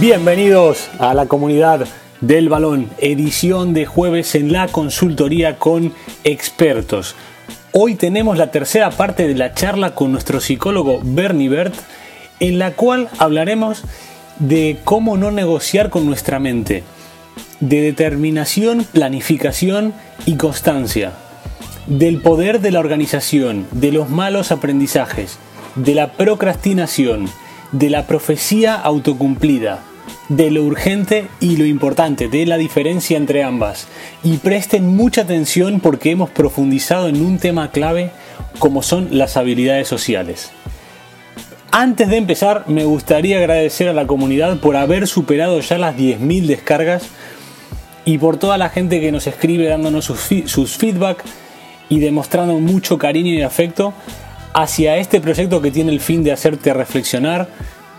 Bienvenidos a la comunidad del balón, edición de jueves en la consultoría con expertos. Hoy tenemos la tercera parte de la charla con nuestro psicólogo Bernie Bert, en la cual hablaremos de cómo no negociar con nuestra mente, de determinación, planificación y constancia, del poder de la organización, de los malos aprendizajes, de la procrastinación, de la profecía autocumplida, de lo urgente y lo importante, de la diferencia entre ambas. Y presten mucha atención porque hemos profundizado en un tema clave como son las habilidades sociales. Antes de empezar, me gustaría agradecer a la comunidad por haber superado ya las 10.000 descargas y por toda la gente que nos escribe dándonos sus, sus feedback y demostrando mucho cariño y afecto hacia este proyecto que tiene el fin de hacerte reflexionar,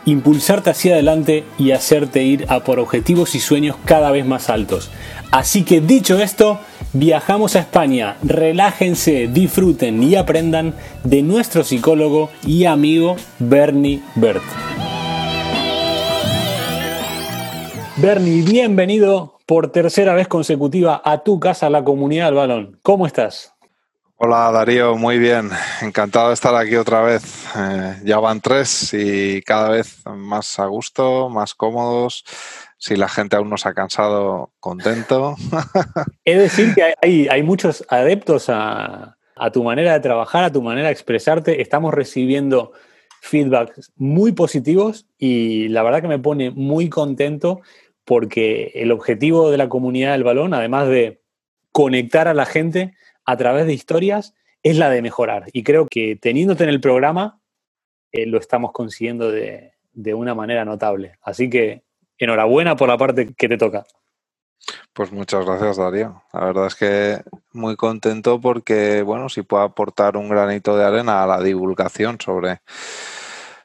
impulsarte hacia adelante y hacerte ir a por objetivos y sueños cada vez más altos. Así que dicho esto, viajamos a España, relájense, disfruten y aprendan de nuestro psicólogo y amigo Bernie Bert. Bernie, bienvenido por tercera vez consecutiva a tu casa, la comunidad del balón. ¿Cómo estás? Hola Darío, muy bien. Encantado de estar aquí otra vez. Eh, ya van tres y cada vez más a gusto, más cómodos. Si la gente aún no se ha cansado, contento. Es decir que hay, muchos adeptos a, tu manera de trabajar, a tu manera de expresarte. Estamos recibiendo feedbacks muy positivos y la verdad que me pone muy contento porque el objetivo de la comunidad del balón, además de conectar a la gente, a través de historias es la de mejorar. Y creo que teniéndote en el programa, eh, lo estamos consiguiendo de, de, una manera notable. Así que enhorabuena por la parte que te toca. Pues muchas gracias, Darío. La verdad es que muy contento porque, bueno, si puedo aportar un granito de arena a la divulgación sobre,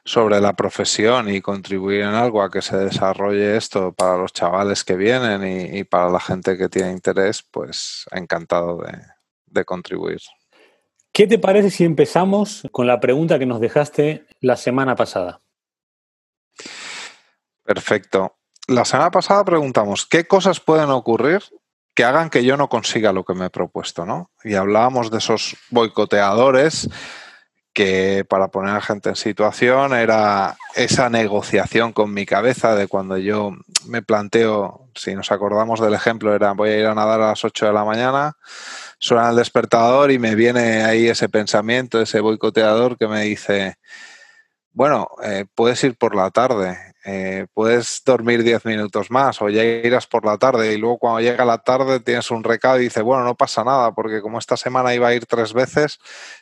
sobre la profesión y contribuir en algo a que se desarrolle esto para los chavales que vienen y, y para la gente que tiene interés, pues encantado de, de contribuir. ¿Qué te parece si empezamos con la pregunta que nos dejaste la semana pasada? Perfecto. La semana pasada preguntamos, ¿qué cosas pueden ocurrir que hagan que yo no consiga lo que me he propuesto? ¿no? Y hablábamos de esos boicoteadores que para poner a gente en situación era esa negociación con mi cabeza de cuando yo me planteo, si nos acordamos del ejemplo, era voy a ir a nadar a las 8 de la mañana, suena el despertador y me viene ahí ese pensamiento, ese boicoteador que me dice, bueno, eh, puedes ir por la tarde, eh, puedes dormir 10 minutos más o ya irás por la tarde y luego cuando llega la tarde tienes un recado y dices, bueno, no pasa nada porque como esta semana iba a ir tres veces,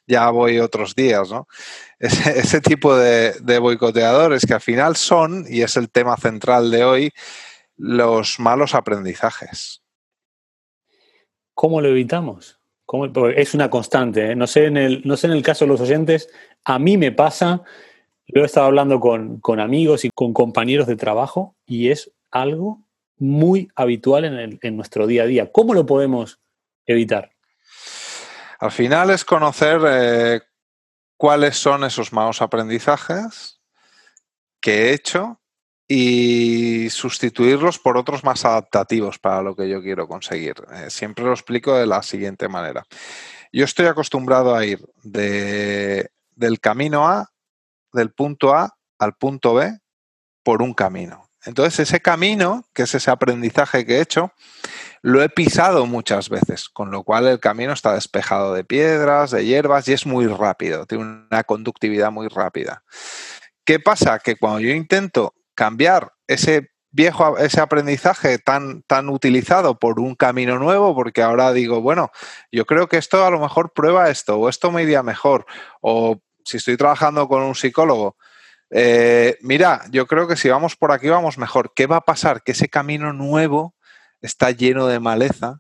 ya voy otros días, ¿no? Ese, tipo de, de boicoteadores que al final son, y es el tema central de hoy, los malos aprendizajes. ¿Cómo lo evitamos? Es una constante. ¿eh? No, sé en el, no sé en el caso de los oyentes, a mí me pasa, lo he estado hablando con, con amigos y con compañeros de trabajo y es algo muy habitual en, el, en nuestro día a día. ¿Cómo lo podemos evitar? Al final es conocer eh, cuáles son esos malos aprendizajes que he hecho y sustituirlos por otros más adaptativos para lo que yo quiero conseguir. Eh, siempre lo explico de la siguiente manera. Yo estoy acostumbrado a ir de, del camino A, del punto A al punto B, por un camino. Entonces, ese camino, que es ese aprendizaje que he hecho, lo he pisado muchas veces, con lo cual el camino está despejado de piedras, de hierbas y es muy rápido, tiene una conductividad muy rápida. ¿Qué pasa? Que cuando yo intento cambiar ese viejo, ese aprendizaje tan, tan utilizado por un camino nuevo, porque ahora digo, bueno, yo creo que esto a lo mejor prueba esto, o esto me iría mejor, o si estoy trabajando con un psicólogo, eh, mira, yo creo que si vamos por aquí vamos mejor. ¿Qué va a pasar? Que ese camino nuevo está lleno de maleza,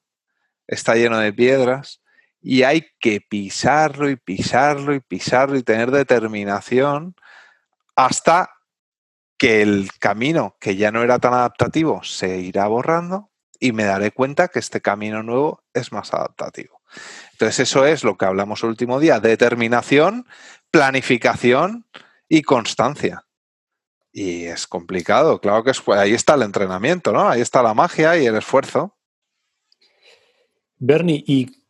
está lleno de piedras, y hay que pisarlo y pisarlo y pisarlo y tener determinación hasta que el camino que ya no era tan adaptativo se irá borrando y me daré cuenta que este camino nuevo es más adaptativo. Entonces eso es lo que hablamos el último día, determinación, planificación y constancia. Y es complicado, claro que es, ahí está el entrenamiento, ¿no? Ahí está la magia y el esfuerzo. Bernie, ¿y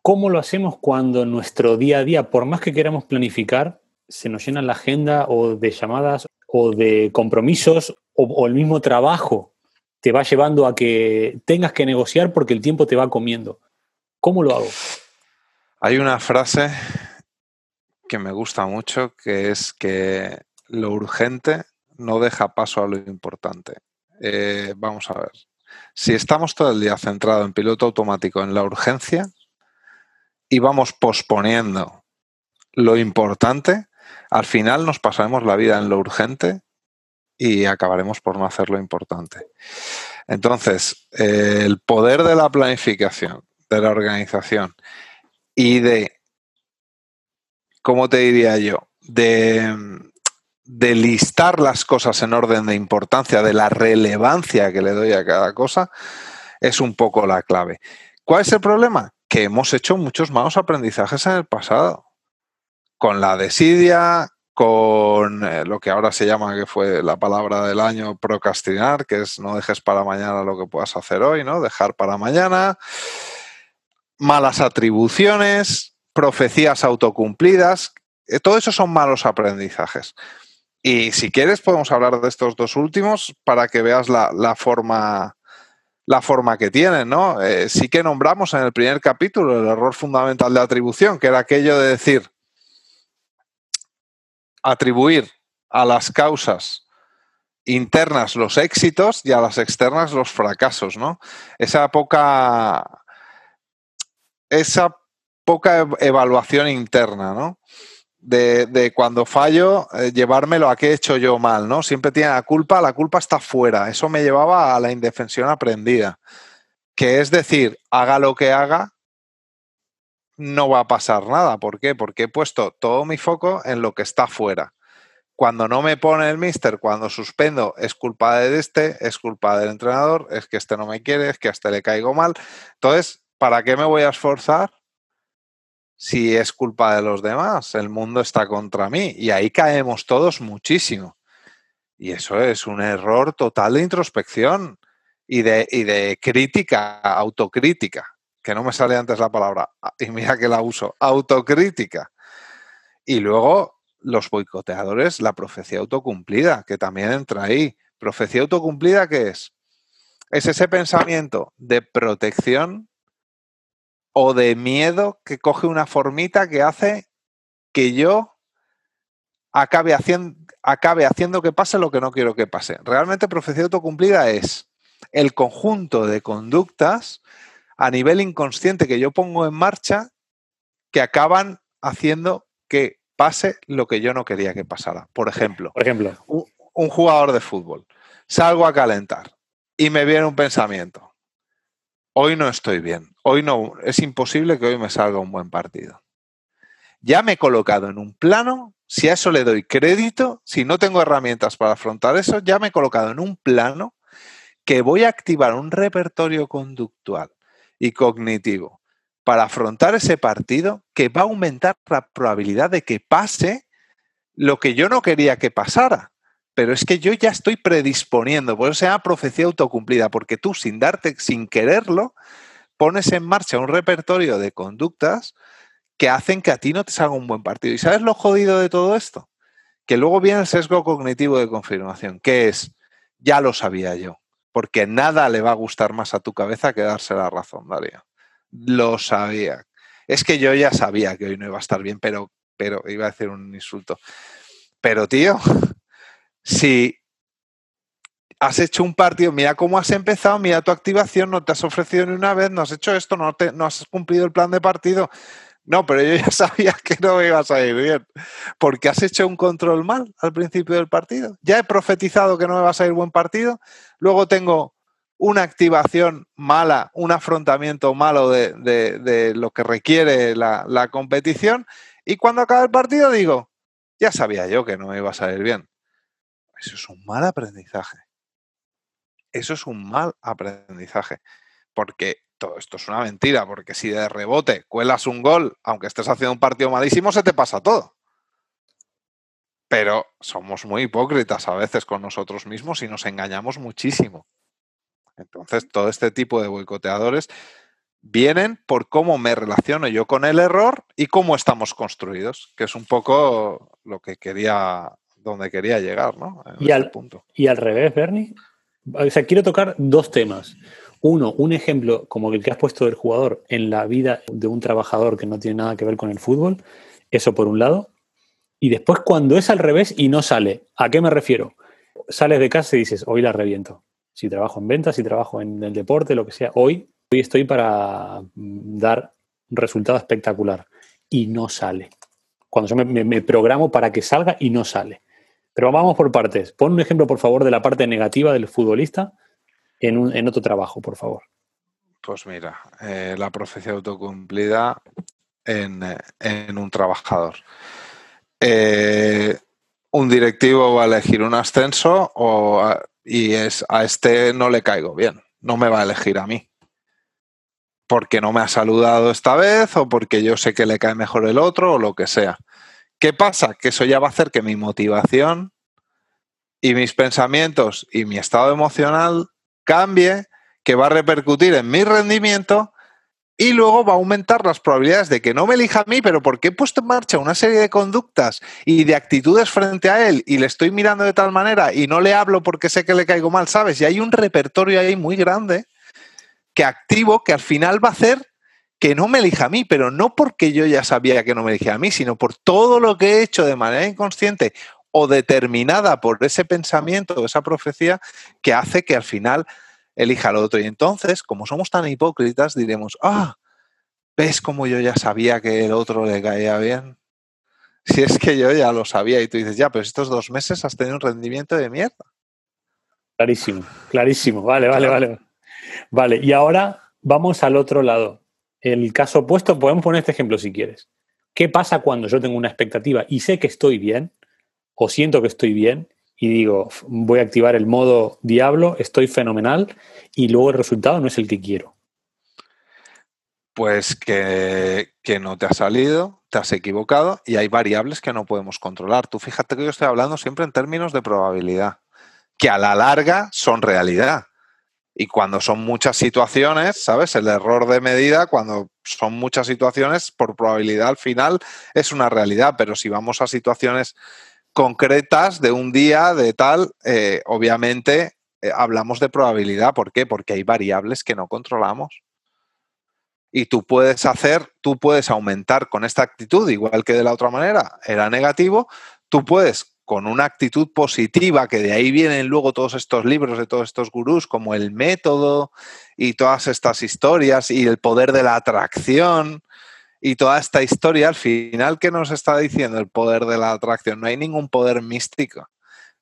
cómo lo hacemos cuando nuestro día a día, por más que queramos planificar, se nos llena la agenda o de llamadas o de compromisos o, el mismo trabajo te va llevando a que tengas que negociar porque el tiempo te va comiendo? ¿Cómo lo hago? Hay una frase que me gusta mucho que es que lo urgente no deja paso a lo importante. Eh, vamos a ver. Si estamos todo el día centrado en piloto automático en la urgencia y vamos posponiendo lo importante, al final nos pasaremos la vida en lo urgente y acabaremos por no hacer lo importante. Entonces, eh, el poder de la planificación, de la organización y de, ¿cómo te diría yo? De, de listar las cosas en orden de importancia, de la relevancia que le doy a cada cosa, es un poco la clave. ¿Cuál es el problema? Que hemos hecho muchos malos aprendizajes en el pasado. Con la desidia, con eh, lo que ahora se llama, que fue la palabra del año, procrastinar, que es no dejes para mañana lo que puedas hacer hoy, ¿no? Dejar para mañana. Malas atribuciones, profecías autocumplidas. Eh, todo eso son malos aprendizajes. Y si quieres, podemos hablar de estos dos últimos para que veas la, forma la forma que tienen, ¿no? Eh, sí que nombramos en el primer capítulo el error fundamental de atribución, que era aquello de decir, atribuir a las causas internas los éxitos y a las externas los fracasos, ¿no? Esa poca, esa poca evaluación interna, ¿no? de, cuando fallo, eh, llevármelo a qué he hecho yo mal, ¿no? Siempre tiene la culpa, la culpa está fuera. Eso me llevaba a la indefensión aprendida. Que es decir, haga lo que haga, no va a pasar nada. ¿Por qué? Porque he puesto todo mi foco en lo que está fuera. Cuando no me pone el mister, cuando suspendo, es culpa de este, es culpa del entrenador, es que este no me quiere, es que a este le caigo mal. Entonces, ¿para qué me voy a esforzar si es culpa de los demás, el mundo está contra mí y ahí caemos todos muchísimo. Y eso es un error total de introspección y de, de crítica, autocrítica, que no me sale antes la palabra, ah, y mira que la uso, autocrítica. Y luego los boicoteadores, la profecía autocumplida, que también entra ahí. Profecía autocumplida, ¿qué es? Es ese pensamiento de protección o de miedo que coge una formita que hace que yo acabe haciendo, acabe haciendo que pase lo que no quiero que pase. Realmente profecía autocumplida es el conjunto de conductas a nivel inconsciente que yo pongo en marcha que acaban haciendo que pase lo que yo no quería que pasara. Por ejemplo, Por ejemplo. un jugador de fútbol. Salgo a calentar y me viene un pensamiento hoy no estoy bien, hoy no, es imposible que hoy me salga un buen partido. Ya me he colocado en un plano, si a eso le doy crédito, si no tengo herramientas para afrontar eso, ya me he colocado en un plano que voy a activar un repertorio conductual y cognitivo para afrontar ese partido que va a aumentar la probabilidad de que pase lo que yo no quería que pasara pero es que yo ya estoy predisponiendo, por eso se profecía autocumplida, porque tú sin darte, sin quererlo, pones en marcha un repertorio de conductas que hacen que a ti no te salga un buen partido. ¿Y sabes lo jodido de todo esto? Que luego viene el sesgo cognitivo de confirmación, que es, ya lo sabía yo, porque nada le va a gustar más a tu cabeza que darse la razón, Darío. Lo sabía. Es que yo ya sabía que hoy no iba a estar bien, pero, pero iba a decir un insulto. Pero, tío, si has hecho un partido, mira cómo has empezado, mira tu activación, no te has ofrecido ni una vez, no has hecho esto, no, te, no has cumplido el plan de partido. No, pero yo ya sabía que no me ibas a ir bien, porque has hecho un control mal al principio del partido. Ya he profetizado que no me vas a ir buen partido, luego tengo una activación mala, un afrontamiento malo de, lo que requiere la, la competición, y cuando acaba el partido digo, ya sabía yo que no me ibas a ir bien. Eso es un mal aprendizaje. Eso es un mal aprendizaje. Porque todo esto es una mentira, porque si de rebote cuelas un gol, aunque estés haciendo un partido malísimo, se te pasa todo. pero somos muy hipócritas a veces con nosotros mismos y nos engañamos muchísimo. Entonces, todo este tipo de boicoteadores vienen por cómo me relaciono yo con el error y cómo estamos construidos, que es un poco lo que quería, donde quería llegar, ¿no? y, al, punto. y al revés, Bernie. O sea, quiero tocar dos temas. Uno, un ejemplo como el que has puesto del jugador en la vida de un trabajador que no tiene nada que ver con el fútbol. Eso por un lado. Y después cuando es al revés y no sale, ¿a qué me refiero? Sales de casa y dices, hoy la reviento. Si trabajo en ventas, si trabajo en el deporte, lo que sea, hoy, hoy estoy para dar un resultado espectacular. Y no sale. Cuando yo me, programo para que salga y no sale. Pero vamos por partes. Pon un ejemplo, por favor, de la parte negativa del futbolista en, en otro trabajo, por favor. Pues mira, eh, la profecía autocumplida en, en un trabajador. Eh, un directivo va a elegir un ascenso o y es, a este no le caigo bien, no me va a elegir a mí. Porque no me ha saludado esta vez o porque yo sé que le cae mejor el otro o lo que sea. ¿Qué pasa? Que eso ya va a hacer que mi motivación y mis pensamientos y mi estado emocional cambie, que va a repercutir en mi rendimiento y luego va a aumentar las probabilidades de que no me elija a mí, pero porque he puesto en marcha una serie de conductas y de actitudes frente a él y le estoy mirando de tal manera y no le hablo porque sé que le caigo mal, ¿sabes? Y hay un repertorio ahí muy grande que activo que al final va a hacer que no me elija a mí, pero no porque yo ya sabía que no me elegía a mí, sino por todo lo que he hecho de manera inconsciente o determinada por ese pensamiento o esa profecía que hace que al final elija al otro. Y entonces, como somos tan hipócritas, diremos, ah, ¿ves como yo ya sabía que el otro le caía bien? Si es que yo ya lo sabía y tú dices, ya, pero estos dos meses has tenido un rendimiento de mierda. Clarísimo, clarísimo. Vale, vale, vale. Vale, y ahora vamos al otro lado. El caso opuesto, podemos poner este ejemplo si quieres. ¿Qué pasa cuando yo tengo una expectativa y sé que estoy bien o siento que estoy bien y digo, voy a activar el modo diablo, estoy fenomenal y luego el resultado no es el que quiero. Pues que, no te ha salido, te has equivocado y hay variables que no podemos controlar. Tú fíjate que yo estoy hablando siempre en términos de probabilidad, que a la larga son realidad. Y cuando son muchas situaciones, ¿sabes? El error de medida, cuando son muchas situaciones, por probabilidad al final es una realidad. Pero si vamos a situaciones concretas de un día, de tal, eh, obviamente eh, hablamos de probabilidad. ¿Por qué? Porque hay variables que no controlamos. Y tú puedes hacer, tú puedes aumentar con esta actitud, igual que de la otra manera era negativo, tú puedes con una actitud positiva, que de ahí vienen luego todos estos libros de todos estos gurús, como el método y todas estas historias y el poder de la atracción, y toda esta historia, al final, ¿qué nos está diciendo el poder de la atracción? No hay ningún poder místico.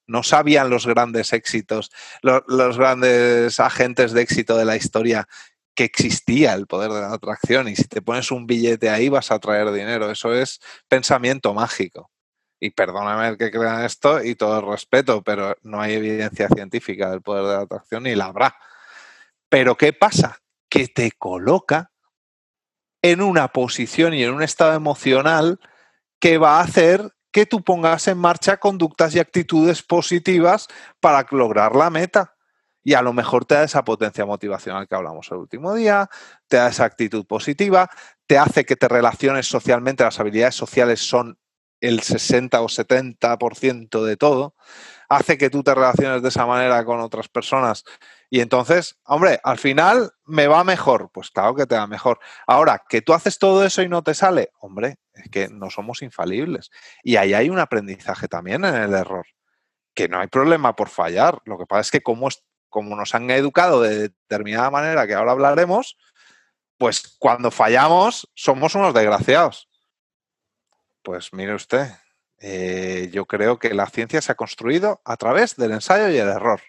No sabían los grandes éxitos, los, grandes agentes de éxito de la historia que existía el poder de la atracción y si te pones un billete ahí vas a traer dinero. Eso es pensamiento mágico. Y perdóname el que crean esto y todo el respeto, pero no hay evidencia científica del poder de la atracción ni la habrá. Pero ¿qué pasa? Que te coloca en una posición y en un estado emocional que va a hacer que tú pongas en marcha conductas y actitudes positivas para lograr la meta. Y a lo mejor te da esa potencia motivacional que hablamos el último día, te da esa actitud positiva, te hace que te relaciones socialmente, las habilidades sociales son el 60 o 70% de todo, hace que tú te relaciones de esa manera con otras personas y entonces, hombre, al final me va mejor. Pues claro que te va mejor. Ahora, que tú haces todo eso y no te sale, hombre, es que no somos infalibles. Y ahí hay un aprendizaje también en el error. Que no hay problema por fallar. Lo que pasa es que como, como nos han educado de determinada manera, que ahora hablaremos, pues cuando fallamos somos unos desgraciados. Pues mire usted, eh, yo creo que la ciencia se ha construido a través del ensayo y el error.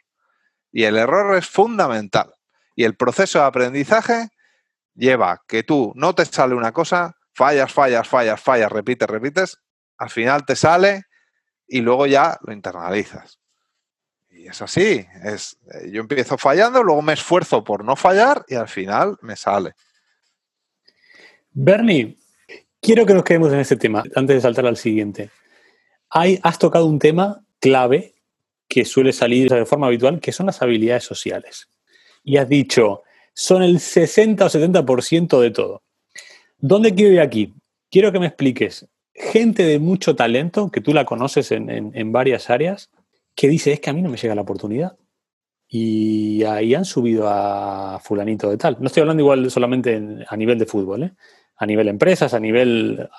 Y el error es fundamental. Y el proceso de aprendizaje lleva que tú no te sale una cosa, fallas, fallas, fallas, fallas, repites, repites, al final te sale y luego ya lo internalizas. Y es así, es, eh, yo empiezo fallando, luego me esfuerzo por no fallar y al final me sale. Bernie, quiero que nos quedemos en este tema antes de saltar al siguiente. hay, has tocado un tema clave que suele salir de forma habitual, que son las habilidades sociales. Y has dicho, son el 60 o 70% de todo. ¿Dónde quiero ir aquí? Quiero que me expliques, gente de mucho talento, que tú la conoces en, varias áreas, que dice, es que a mí no me llega la oportunidad. Y ahí han subido a fulanito de tal. No estoy hablando igual solamente a nivel de fútbol, ¿eh? a nivel empresas, a nivel...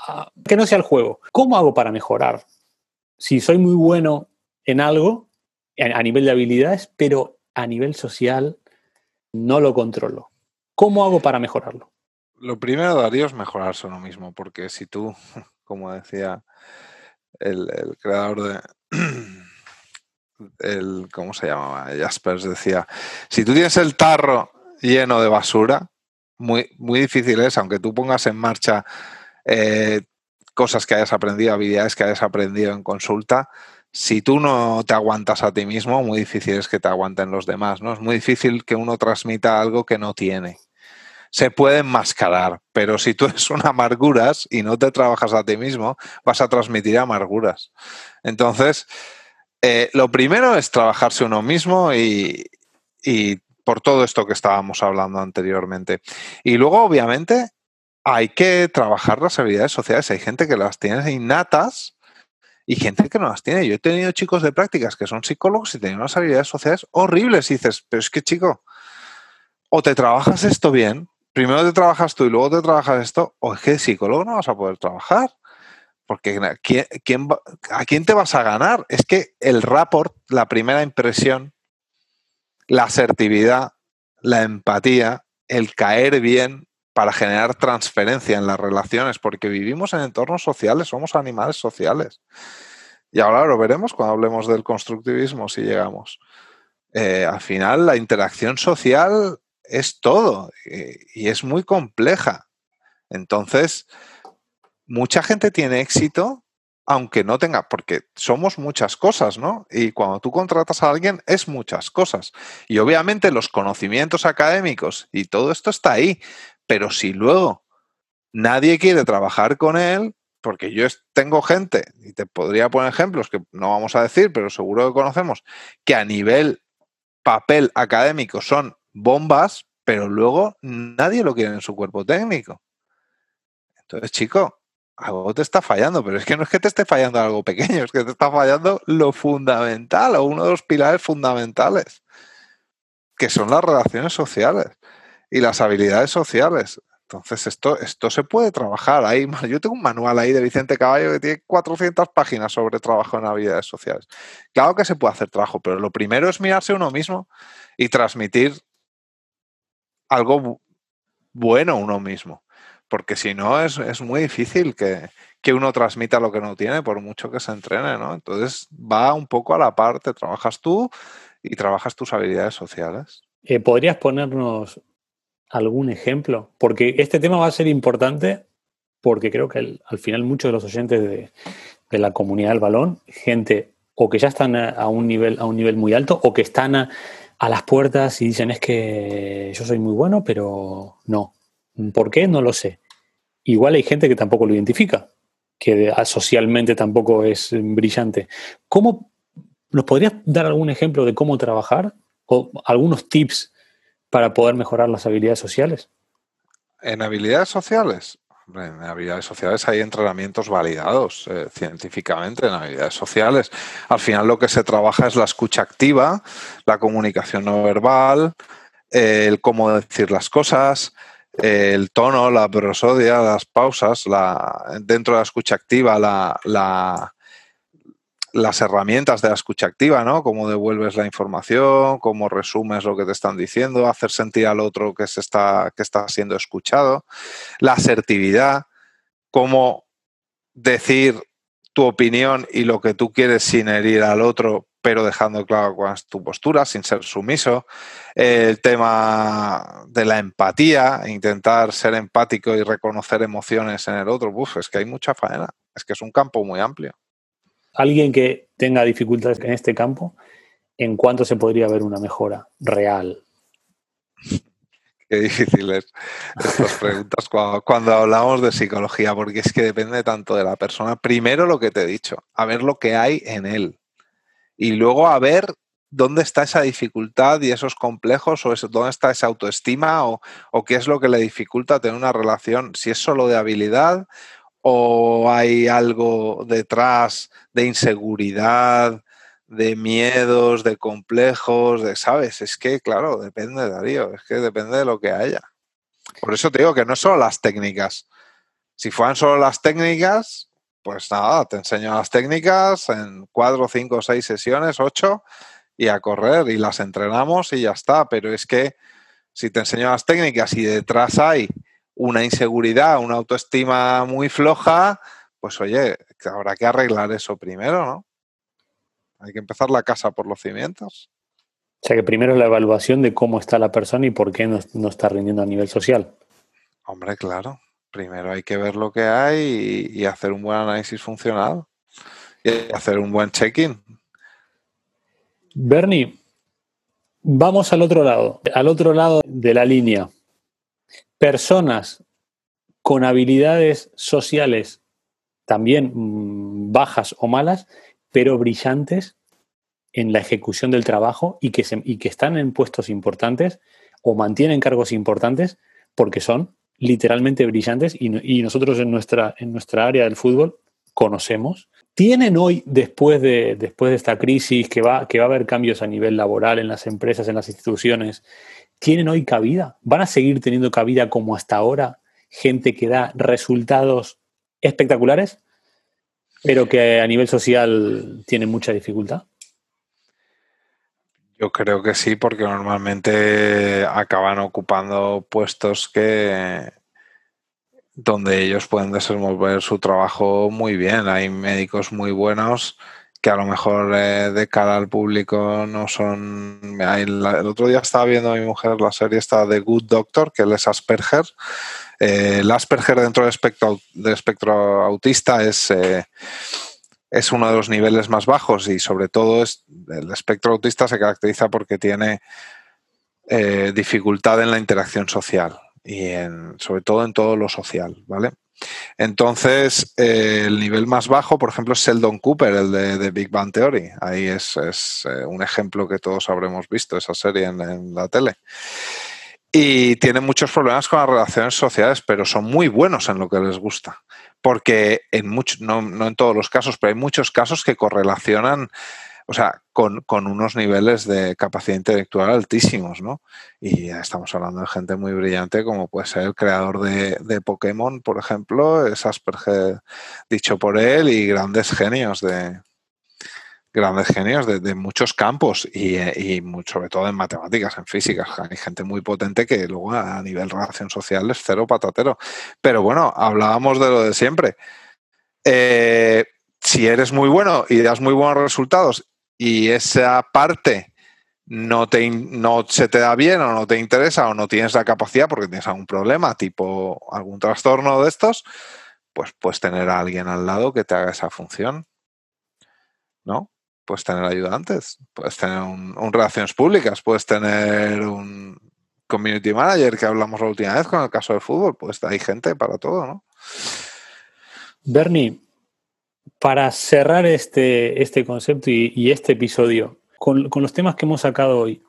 que no sea el juego. ¿Cómo hago para mejorar? Si soy muy bueno en algo, a nivel de habilidades, pero a nivel social no lo controlo. ¿Cómo hago para mejorarlo? Lo primero, Darío, es mejorarse uno mismo, porque si tú, como decía el, creador de... El, ¿Cómo se llamaba? Jaspers decía, si tú tienes el tarro lleno de basura, muy, muy difícil es, aunque tú pongas en marcha eh, cosas que hayas aprendido, habilidades que hayas aprendido en consulta, si tú no te aguantas a ti mismo, muy difícil es que te aguanten los demás, ¿no? Es muy difícil que uno transmita algo que no tiene. Se puede enmascarar, pero si tú eres un amarguras y no te trabajas a ti mismo, vas a transmitir amarguras. Entonces, eh, lo primero es trabajarse uno mismo y, y por todo esto que estábamos hablando anteriormente. Y luego, obviamente, hay que trabajar las habilidades sociales. Hay gente que las tiene innatas y gente que no las tiene. Yo he tenido chicos de prácticas que son psicólogos y tienen unas habilidades sociales horribles dices, pero es que chico, o te trabajas esto bien, primero te trabajas tú y luego te trabajas esto, o es que de psicólogo no vas a poder trabajar. Porque ¿quién, ¿a quién te vas a ganar? Es que el rapport, la primera impresión, la asertividad, la empatía, el caer bien para generar transferencia en las relaciones, porque vivimos en entornos sociales, somos animales sociales. Y ahora lo veremos cuando hablemos del constructivismo, si llegamos. Eh, al final, la interacción social es todo eh, y es muy compleja. Entonces, mucha gente tiene éxito aunque no tenga, porque somos muchas cosas, ¿no? Y cuando tú contratas a alguien es muchas cosas. Y obviamente los conocimientos académicos y todo esto está ahí, pero si luego nadie quiere trabajar con él, porque yo tengo gente, y te podría poner ejemplos que no vamos a decir, pero seguro que conocemos, que a nivel papel académico son bombas, pero luego nadie lo quiere en su cuerpo técnico. Entonces, chico, algo te está fallando, pero es que no es que te esté fallando algo pequeño, es que te está fallando lo fundamental o uno de los pilares fundamentales, que son las relaciones sociales y las habilidades sociales. Entonces, esto, esto se puede trabajar. Ahí, yo tengo un manual ahí de Vicente Caballo que tiene 400 páginas sobre trabajo en habilidades sociales. Claro que se puede hacer trabajo, pero lo primero es mirarse uno mismo y transmitir algo bueno uno mismo. Porque si no, es, es muy difícil que, que, uno transmita lo que no tiene, por mucho que se entrene, ¿no? Entonces va un poco a la parte, trabajas tú y trabajas tus habilidades sociales. Eh, ¿Podrías ponernos algún ejemplo? Porque este tema va a ser importante porque creo que al final muchos de los oyentes de, la comunidad del balón, gente o que ya están a, un, nivel, a un nivel muy alto o que están a, las puertas y dicen es que yo soy muy bueno, pero no. ¿Por qué? No lo sé. Igual hay gente que tampoco lo identifica, que socialmente tampoco es brillante. ¿Cómo nos podrías dar algún ejemplo de cómo trabajar o algunos tips para poder mejorar las habilidades sociales? En habilidades sociales, en habilidades sociales hay entrenamientos validados eh, científicamente en habilidades sociales. Al final lo que se trabaja es la escucha activa, la comunicación no verbal, el cómo decir las cosas, el tono, la prosodia, las pausas, la, dentro de la escucha activa, la, las herramientas de la escucha activa, ¿no? Cómo devuelves la información, cómo resumes lo que te están diciendo, hacer sentir al otro que, se está, que está siendo escuchado, la asertividad, cómo decir tu opinión y lo que tú quieres sin herir al otro, pero dejando claro cuál es tu postura, sin ser sumiso. El tema de la empatía, intentar ser empático y reconocer emociones en el otro. Uf, es que hay mucha faena. Es que es un campo muy amplio alguien que tenga dificultades en este campo, ¿en cuánto se podría ver una mejora real? Qué difíciles estas preguntas cuando, hablamos de psicología, porque es que depende tanto de la persona. Primero lo que te he dicho, a ver lo que hay en él. Y luego a ver dónde está esa dificultad y esos complejos o dónde está esa autoestima o, o, qué es lo que le dificulta tener una relación, si es solo de habilidad o hay algo detrás de inseguridad, de miedos, de complejos, de, ¿sabes? Es que, claro, depende, Darío, es que depende de lo que haya. Por eso te digo que no es solo las técnicas. Si fueran solo las técnicas, pues nada, te enseño las técnicas en cuatro, cinco, seis sesiones, ocho, y a correr, y las entrenamos y ya está. Pero es que si te enseño las técnicas y detrás hay una inseguridad, una autoestima muy floja, pues oye, habrá que arreglar eso primero, ¿no? Hay que empezar la casa por los cimientos. O sea que primero la evaluación de cómo está la persona y por qué no, está rindiendo a nivel social. Hombre, claro. Primero hay que ver lo que hay y, hacer un buen análisis funcional y hacer un buen check-in. Bernie, vamos al otro lado, al otro lado de la línea. Personas con habilidades sociales también mm, bajas o malas pero brillantes en la ejecución del trabajo y que, y están en puestos importantes o mantienen cargos importantes porque son literalmente brillantes y, nosotros en nuestra, en nuestra área del fútbol conocemos. ¿Tienen hoy, después de, después de esta crisis, que va, que va a haber cambios a nivel laboral en las empresas, en las instituciones, ¿tienen hoy cabida? ¿Van a seguir teniendo cabida como hasta ahora gente que da resultados espectaculares? pero que a nivel social tiene mucha dificultad. Yo creo que sí, porque normalmente acaban ocupando puestos que donde ellos pueden desenvolver su trabajo muy bien. Hay médicos muy buenos que a lo mejor eh, de cara al público no son... El, otro día estaba viendo a mi mujer la serie esta de Good Doctor, que él es Asperger. Eh, el Asperger dentro del espectro, del espectro autista es, eh, es uno de los niveles más bajos y sobre todo es, el espectro autista se caracteriza porque tiene dificultad en la interacción social y sobre todo en todo lo social, ¿vale? Entonces, eh, el nivel más bajo, por ejemplo, es Sheldon Cooper, el de, Big Bang Theory. Ahí es, eh, un ejemplo que todos habremos visto, esa serie en, la tele. Y tiene muchos problemas con las relaciones sociales, pero son muy buenos en lo que les gusta. Porque en muchos, no en todos los casos, pero hay muchos casos que correlacionan o sea, con, unos niveles de capacidad intelectual altísimos, ¿no? Y estamos hablando de gente muy brillante como puede ser el creador de, Pokémon, por ejemplo, es Asperger dicho por él y grandes genios de grandes genios de, muchos campos y, y sobre todo en matemáticas, en físicas. Hay gente muy potente que luego a nivel relación social es cero patatero. Pero bueno, hablábamos de lo de siempre. Eh, si eres muy bueno y das muy buenos resultados y esa parte no, te, no se te da bien o no te interesa o no tienes la capacidad porque tienes algún problema, tipo algún trastorno de estos, pues puedes tener a alguien al lado que te haga esa función. ¿No? Puedes tener ayudantes, puedes tener un, relaciones públicas, puedes tener un community manager que hablamos la última vez con el caso del fútbol, pues hay gente para todo, ¿no? Bernie, para cerrar este, este concepto y, este episodio, con, los temas que hemos sacado hoy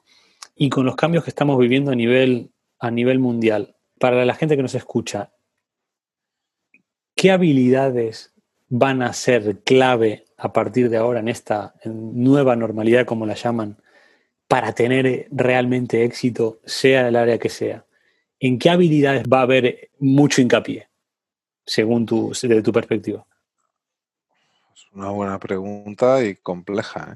y con los cambios que estamos viviendo a nivel, a nivel mundial, para la gente que nos escucha, ¿qué habilidades van a ser clave a partir de ahora en esta nueva normalidad, como la llaman, para tener realmente éxito, sea el área que sea? ¿En qué habilidades va a haber mucho hincapié, según desde tu perspectiva? Una buena pregunta y compleja. ¿eh?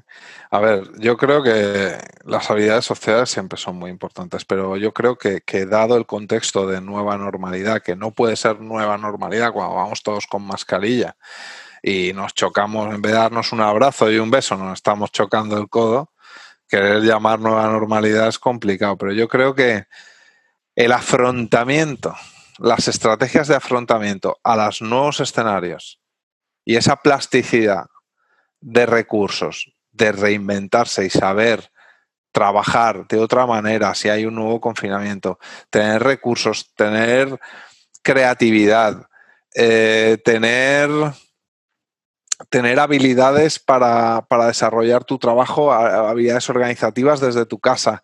A ver, yo creo que las habilidades sociales siempre son muy importantes, pero yo creo que, que, dado el contexto de nueva normalidad, que no puede ser nueva normalidad cuando vamos todos con mascarilla y nos chocamos, en vez de darnos un abrazo y un beso, nos estamos chocando el codo, querer llamar nueva normalidad es complicado, pero yo creo que el afrontamiento, las estrategias de afrontamiento a los nuevos escenarios, y esa plasticidad de recursos, de reinventarse y saber trabajar de otra manera si hay un nuevo confinamiento, tener recursos, tener creatividad, eh, tener, tener habilidades para, para, desarrollar tu trabajo, habilidades organizativas desde tu casa.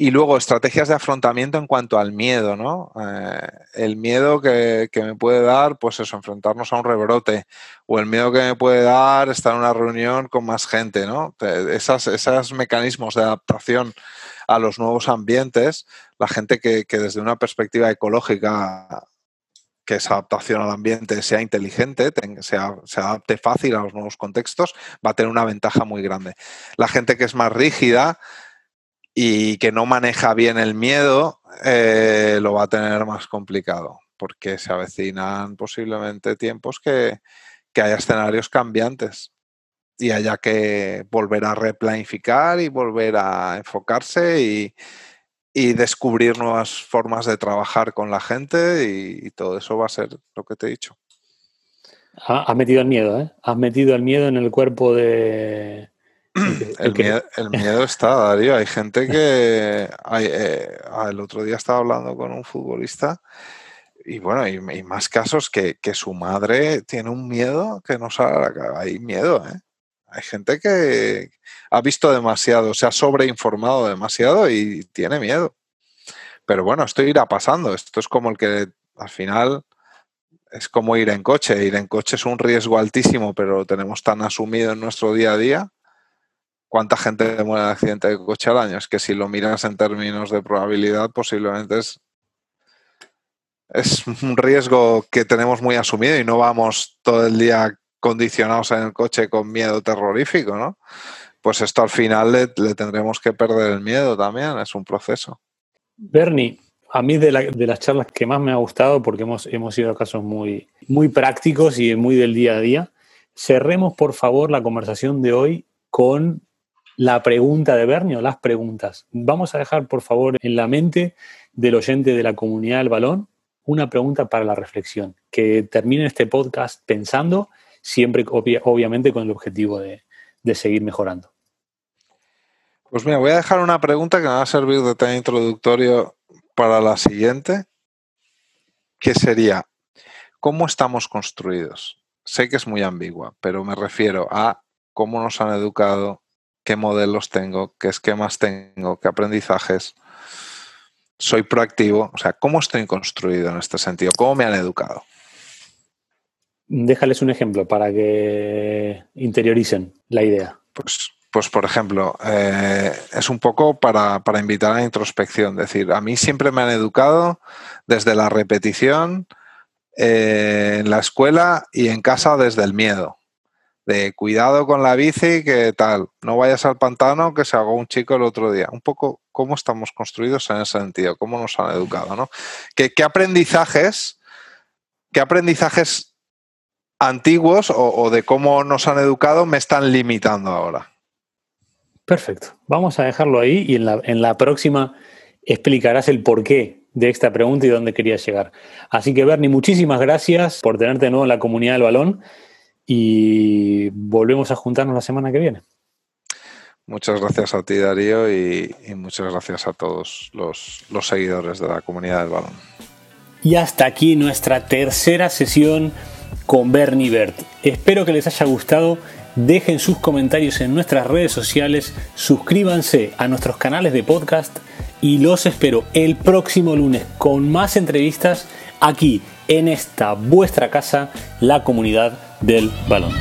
Y luego estrategias de afrontamiento en cuanto al miedo, ¿no? Eh, el miedo que, me puede dar, pues eso, enfrentarnos a un rebrote, o el miedo que me puede dar estar en una reunión con más gente, ¿no? Esas, esos mecanismos de adaptación a los nuevos ambientes, la gente que, desde una perspectiva ecológica que esa adaptación al ambiente sea inteligente, sea, se adapte fácil a los nuevos contextos, va a tener una ventaja muy grande. La gente que es más rígida, y que no maneja bien el miedo, eh, lo va a tener más complicado, porque se avecinan posiblemente tiempos que, haya escenarios cambiantes y haya que volver a replanificar y volver a enfocarse y, descubrir nuevas formas de trabajar con la gente y, todo eso va a ser lo que te he dicho. Has metido el miedo, ¿eh? Has metido el miedo en el cuerpo de, El, miedo, está, Darío. Hay gente que. Eh, ah, el otro día estaba hablando con un futbolista y bueno, hay, más casos que, su madre tiene un miedo que no sabe Hay miedo, ¿eh? Hay gente que ha visto demasiado, se ha sobreinformado demasiado y tiene miedo. Pero bueno, esto irá pasando. Esto es como el que al final es como ir en coche. Ir en coche es un riesgo altísimo, pero lo tenemos tan asumido en nuestro día a día ¿Cuánta gente muere en accidente de coche al año? Es que si lo miras en términos de probabilidad, posiblemente es, es un riesgo que tenemos muy asumido y no vamos todo el día condicionados en el coche con miedo terrorífico, ¿no? Pues esto al final le, tendremos que perder el miedo también, es un proceso. Bernie, a mí de, las charlas que más me ha gustado, porque hemos, hemos ido a casos muy, muy prácticos y muy del día a día, cerremos por favor la conversación de hoy con la pregunta de Bernie o las preguntas. Vamos a dejar, por favor, en la mente del oyente de la comunidad del balón una pregunta para la reflexión, que termine este podcast pensando, siempre obviamente con el objetivo de, seguir mejorando. Pues mira, voy a dejar una pregunta que me va a servir de tema introductorio para la siguiente, que sería, ¿cómo estamos construidos? Sé que es muy ambigua, pero me refiero a cómo nos han educado, qué modelos tengo, qué esquemas tengo, qué aprendizajes. Soy proactivo, o sea, ¿cómo estoy construido en este sentido? ¿Cómo me han educado? Déjales un ejemplo para que interioricen la idea. Pues, pues por ejemplo, eh, es un poco para, invitar a la introspección. Es decir, a mí siempre me han educado desde la repetición, eh, en la escuela y en casa desde el miedo de cuidado con la bici, que tal, no vayas al pantano que se hago un chico el otro día. Un poco cómo estamos construidos en ese sentido, cómo nos han educado, ¿no? ¿Qué, aprendizajes, qué aprendizajes antiguos o, de cómo nos han educado me están limitando ahora? Perfecto. Vamos a dejarlo ahí y en la, en la próxima explicarás el porqué de esta pregunta y dónde querías llegar. Así que, Bernie, muchísimas gracias por tenerte de nuevo en la comunidad del balón y volvemos a juntarnos la semana que viene. Muchas gracias a ti, Darío, y, muchas gracias a todos los, los seguidores de la comunidad del balón. Y hasta aquí nuestra tercera sesión con Bernie Bert. Espero que les haya gustado. Dejen sus comentarios en nuestras redes sociales, suscríbanse a nuestros canales de podcast y los espero el próximo lunes con más entrevistas aquí en esta vuestra casa, la comunidad del balón.